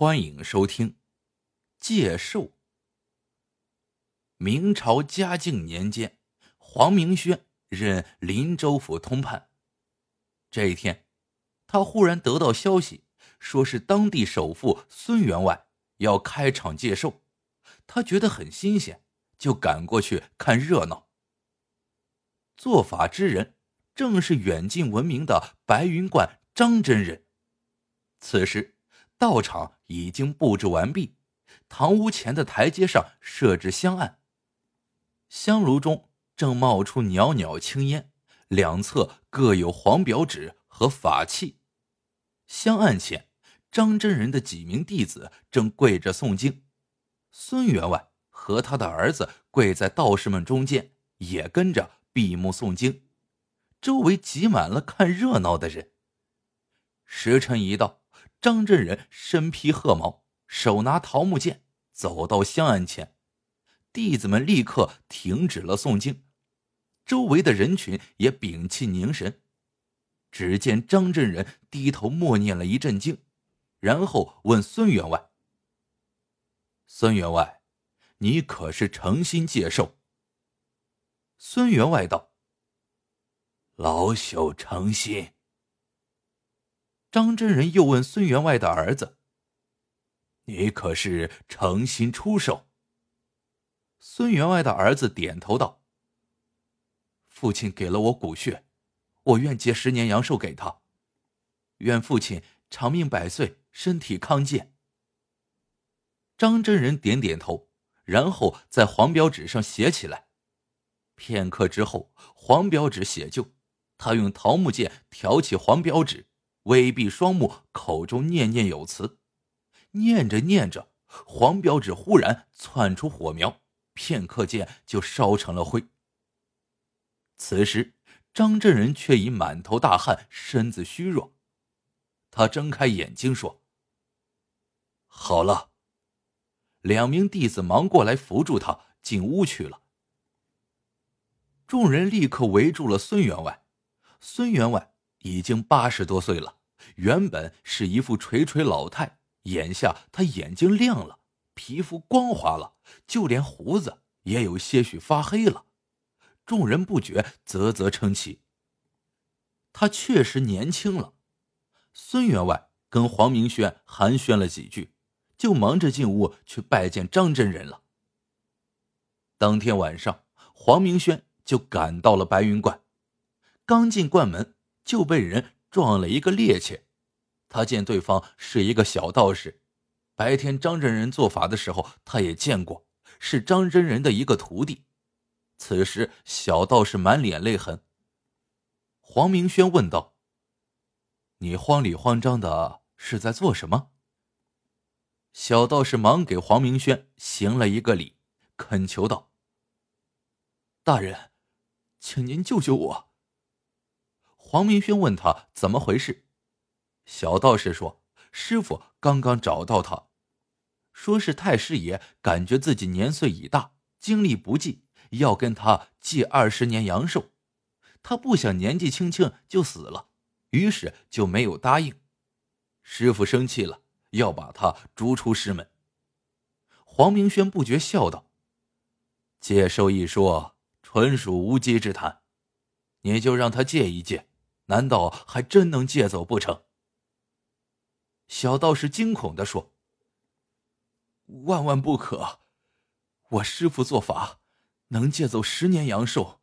欢迎收听《借寿》。明朝嘉靖年间，黄明轩任林州府通判。这一天，他忽然得到消息，说是当地首富孙员外要开场借寿，他觉得很新鲜，就赶过去看热闹。做法之人正是远近闻名的白云观张真人。此时。道场已经布置完毕，堂屋前的台阶上设置香案，香炉中正冒出袅袅青烟，两侧各有黄表纸和法器。香案前，张真人的几名弟子正跪着诵经，孙员外和他的儿子跪在道士们中间，也跟着闭目诵经。周围挤满了看热闹的人。时辰一到。张真人身披褐毛，手拿桃木剑，走到香案前，弟子们立刻停止了诵经，周围的人群也屏气凝神。只见张真人低头默念了一阵经，然后问孙员外：“孙员外，你可是诚心接受？”孙员外道：“老朽诚心。”张真人又问孙员外的儿子：“你可是诚心出售？”孙员外的儿子点头道：“父亲给了我骨血，我愿借十年阳寿给他，愿父亲长命百岁，身体康健。”张真人点点头，然后在黄标纸上写起来。片刻之后，黄标纸写就，他用桃木剑挑起黄标纸。微闭双目，口中念念有词，念着念着，黄表纸忽然窜出火苗，片刻间就烧成了灰。此时，张真人却已满头大汗，身子虚弱。他睁开眼睛说：“好了。”两名弟子忙过来扶住他，进屋去了。众人立刻围住了孙员外。孙员外已经八十多岁了。原本是一副垂垂老态，眼下他眼睛亮了，皮肤光滑了，就连胡子也有些许发黑了。众人不觉啧啧称奇。他确实年轻了。孙员外跟黄明轩寒暄了几句，就忙着进屋去拜见张真人了。当天晚上，黄明轩就赶到了白云观，刚进观门就被人。撞了一个趔趄，他见对方是一个小道士，白天张真人做法的时候，他也见过，是张真人的一个徒弟。此时小道士满脸泪痕。黄明轩问道：“你慌里慌张的是在做什么？”小道士忙给黄明轩行了一个礼，恳求道：“大人，请您救救我。”黄明轩问他怎么回事，小道士说：“师傅刚刚找到他，说是太师爷感觉自己年岁已大，精力不济，要跟他借二十年阳寿。他不想年纪轻轻就死了，于是就没有答应。师傅生气了，要把他逐出师门。”黄明轩不觉笑道：“借寿一说，纯属无稽之谈，你就让他借一借。”难道还真能借走不成？小道士惊恐的说：“万万不可！我师傅做法能借走十年阳寿，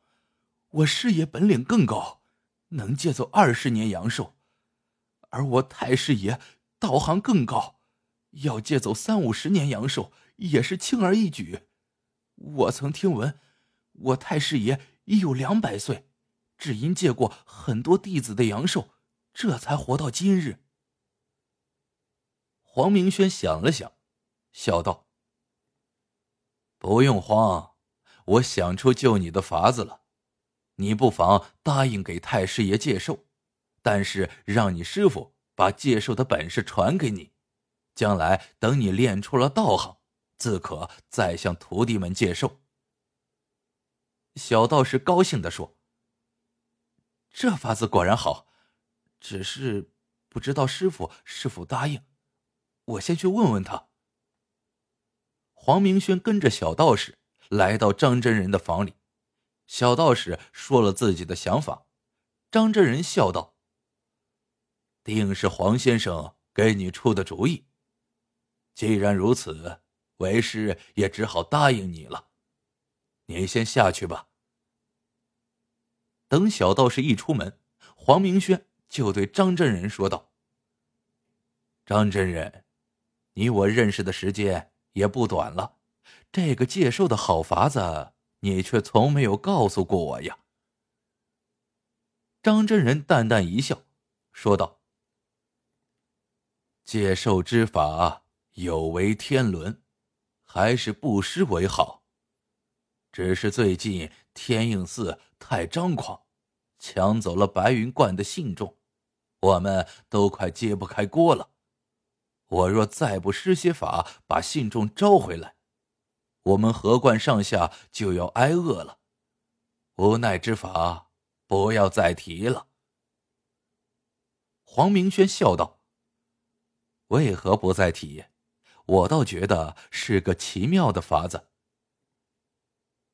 我师爷本领更高，能借走二十年阳寿，而我太师爷道行更高，要借走三五十年阳寿也是轻而易举。我曾听闻，我太师爷已有两百岁。”只因借过很多弟子的阳寿，这才活到今日。黄明轩想了想，笑道：“不用慌，我想出救你的法子了。你不妨答应给太师爷借寿，但是让你师傅把借寿的本事传给你，将来等你练出了道行，自可再向徒弟们借寿。”小道士高兴的说。这法子果然好，只是不知道师傅是否答应。我先去问问他。黄明轩跟着小道士来到张真人的房里，小道士说了自己的想法。张真人笑道：“定是黄先生给你出的主意。既然如此，为师也只好答应你了。你先下去吧。”等小道士一出门，黄明轩就对张真人说道：“张真人，你我认识的时间……”也不短了，这个借寿的好法子，你却从没有告诉过我呀。张真人淡淡一笑，说道：“借寿之法有违天伦，还是不施为好。只是最近天应寺太张狂，抢走了白云观的信众，我们都快揭不开锅了。”我若再不施些法把信众招回来，我们河观上下就要挨饿了。无奈之法，不要再提了。黄明轩笑道：“为何不再提？我倒觉得是个奇妙的法子。”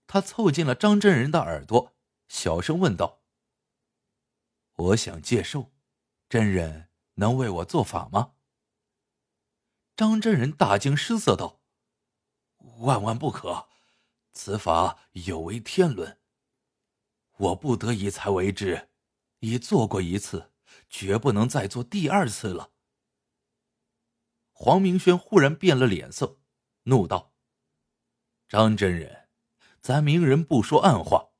他凑近了张真人的耳朵，小声问道：“我想借寿，真人能为我做法吗？”张真人大惊失色道：“万万不可！此法有违天伦。我不得已才为之，已做过一次，绝不能再做第二次了。”黄明轩忽然变了脸色，怒道：“张真人，咱明人不说暗话，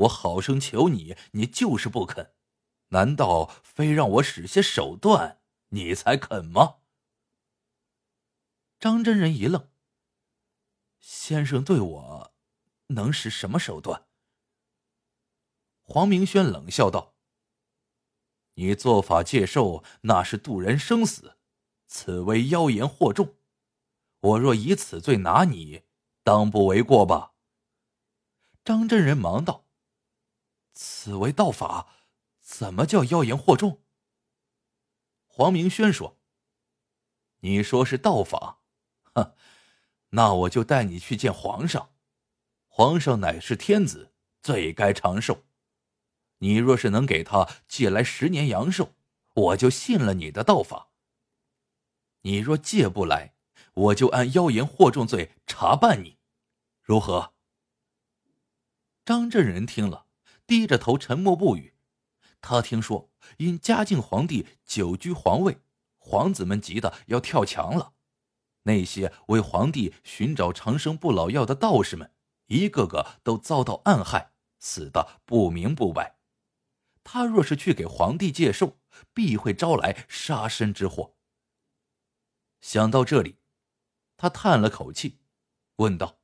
我好生求你，你就是不肯。难道非让我使些手段，你才肯吗？”张真人一愣。先生对我，能使什么手段？黄明轩冷笑道：“你做法借寿，那是渡人生死，此为妖言惑众。我若以此罪拿你，当不为过吧？”张真人忙道：“此为道法，怎么叫妖言惑众？”黄明轩说：“你说是道法。”哼，那我就带你去见皇上。皇上乃是天子，最该长寿。你若是能给他借来十年阳寿，我就信了你的道法。你若借不来，我就按妖言惑众罪查办你，如何？张镇人听了，低着头沉默不语。他听说因嘉靖皇帝久居皇位，皇子们急得要跳墙了。那些为皇帝寻找长生不老药的道士们，一个个都遭到暗害，死的不明不白。他若是去给皇帝借寿，必会招来杀身之祸。想到这里，他叹了口气，问道：“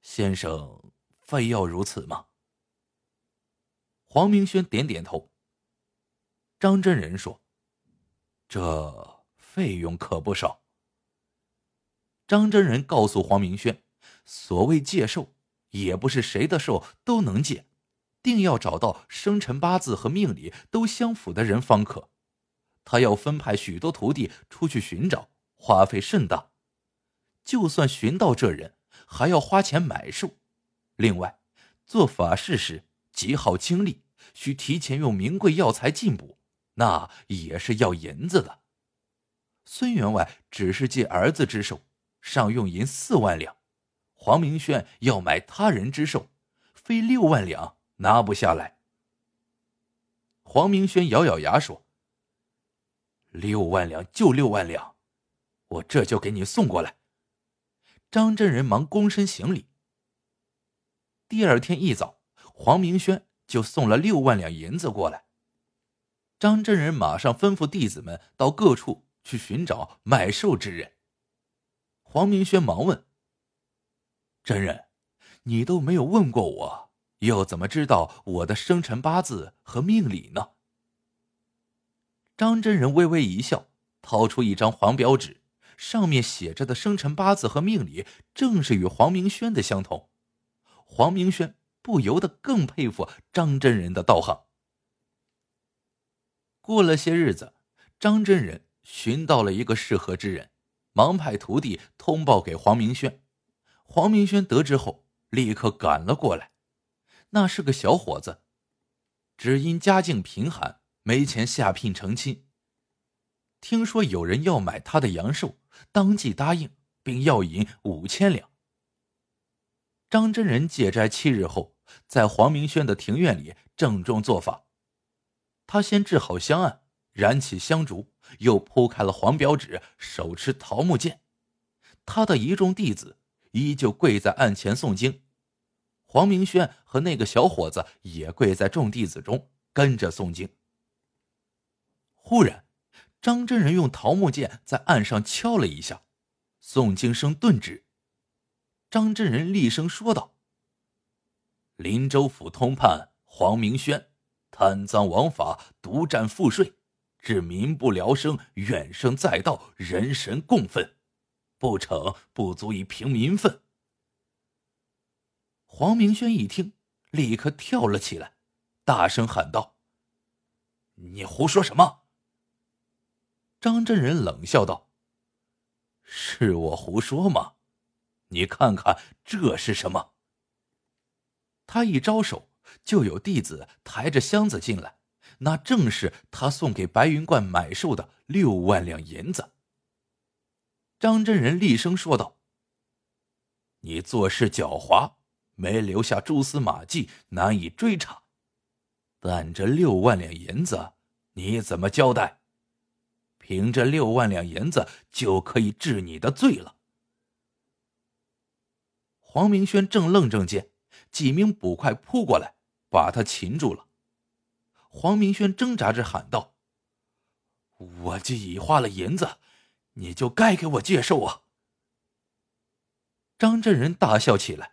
先生，非要如此吗？”黄明轩点点头。张真人说：“这费用可不少。”张真人告诉黄明轩：“所谓借寿，也不是谁的寿都能借，定要找到生辰八字和命理都相符的人方可。他要分派许多徒弟出去寻找，花费甚大。就算寻到这人，还要花钱买寿。另外，做法事时极耗精力，需提前用名贵药材进补，那也是要银子的。孙员外只是借儿子之手。”上用银四万两，黄明轩要买他人之手，非六万两拿不下来。黄明轩咬咬牙说：“六万两就六万两，我这就给你送过来。”张真人忙躬身行礼。第二天一早，黄明轩就送了六万两银子过来。张真人马上吩咐弟子们到各处去寻找买寿之人。黄明轩忙问：“真人，你都没有问过我，又怎么知道我的生辰八字和命理呢？”张真人微微一笑，掏出一张黄表纸，上面写着的生辰八字和命理正是与黄明轩的相同。黄明轩不由得更佩服张真人的道行。过了些日子，张真人寻到了一个适合之人，忙派徒弟通报给黄明轩。黄明轩得知后，立刻赶了过来。那是个小伙子，只因家境贫寒，没钱下聘成亲。听说有人要买他的阳寿，当即答应，并要银五千两。张真人借斋七日后，在黄明轩的庭院里郑重做法。他先制好香案，燃起香烛，又铺开了黄表纸，手持桃木剑。他的一众弟子依旧跪在案前诵经。黄明轩和那个小伙子也跪在众弟子中，跟着诵经。忽然，张真人用桃木剑在案上敲了一下，诵经声顿止。张真人厉声说道：“林州府通判黄明轩，贪赃枉法，独占赋税，致民不聊生，怨声载道，人神共愤，不成不足以平民愤。”黄明轩一听，立刻跳了起来，大声喊道：“你胡说什么？”张真人冷笑道：“是我胡说吗？”你看看这是什么？他一招手，就有弟子抬着箱子进来，那正是他送给白云观买寿的六万两银子。张真人厉声说道：“你做事狡猾，没留下蛛丝马迹，难以追查。但这六万两银子，你怎么交代？凭这六万两银子就可以治你的罪了。”黄明轩正愣正间，几名捕快扑过来，把他擒住了。黄明轩挣扎着喊道：“我既已花了银子，你就该给我接受啊！”张真仁大笑起来：“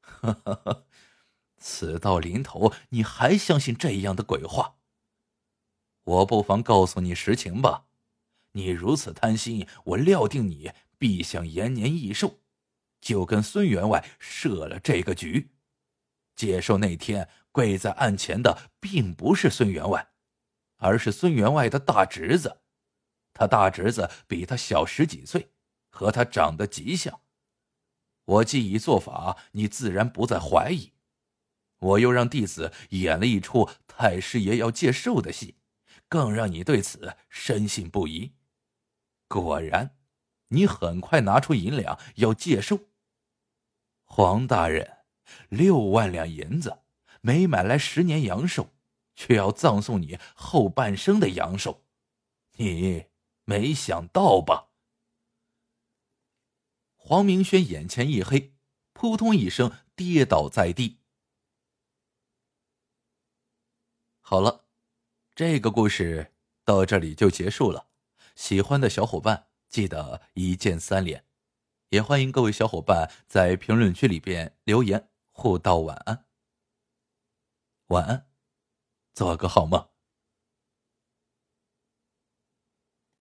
呵呵呵，此到临头，你还相信这样的鬼话？我不妨告诉你实情吧。你如此贪心，我料定你必想延年益寿。”就跟孙员外设了这个局，接受那天跪在案前的并不是孙员外，而是孙员外的大侄子。他大侄子比他小十几岁，和他长得极像。我既已做法，你自然不再怀疑。我又让弟子演了一出太师爷要借寿的戏，更让你对此深信不疑。果然，你很快拿出银两要借寿。黄大人，六万两银子没买来十年阳寿，却要葬送你后半生的阳寿，你没想到吧？黄明轩眼前一黑，扑通一声跌倒在地。好了，这个故事到这里就结束了。喜欢的小伙伴记得一键三连。也欢迎各位小伙伴在评论区里边留言互道晚安。晚安，做个好梦。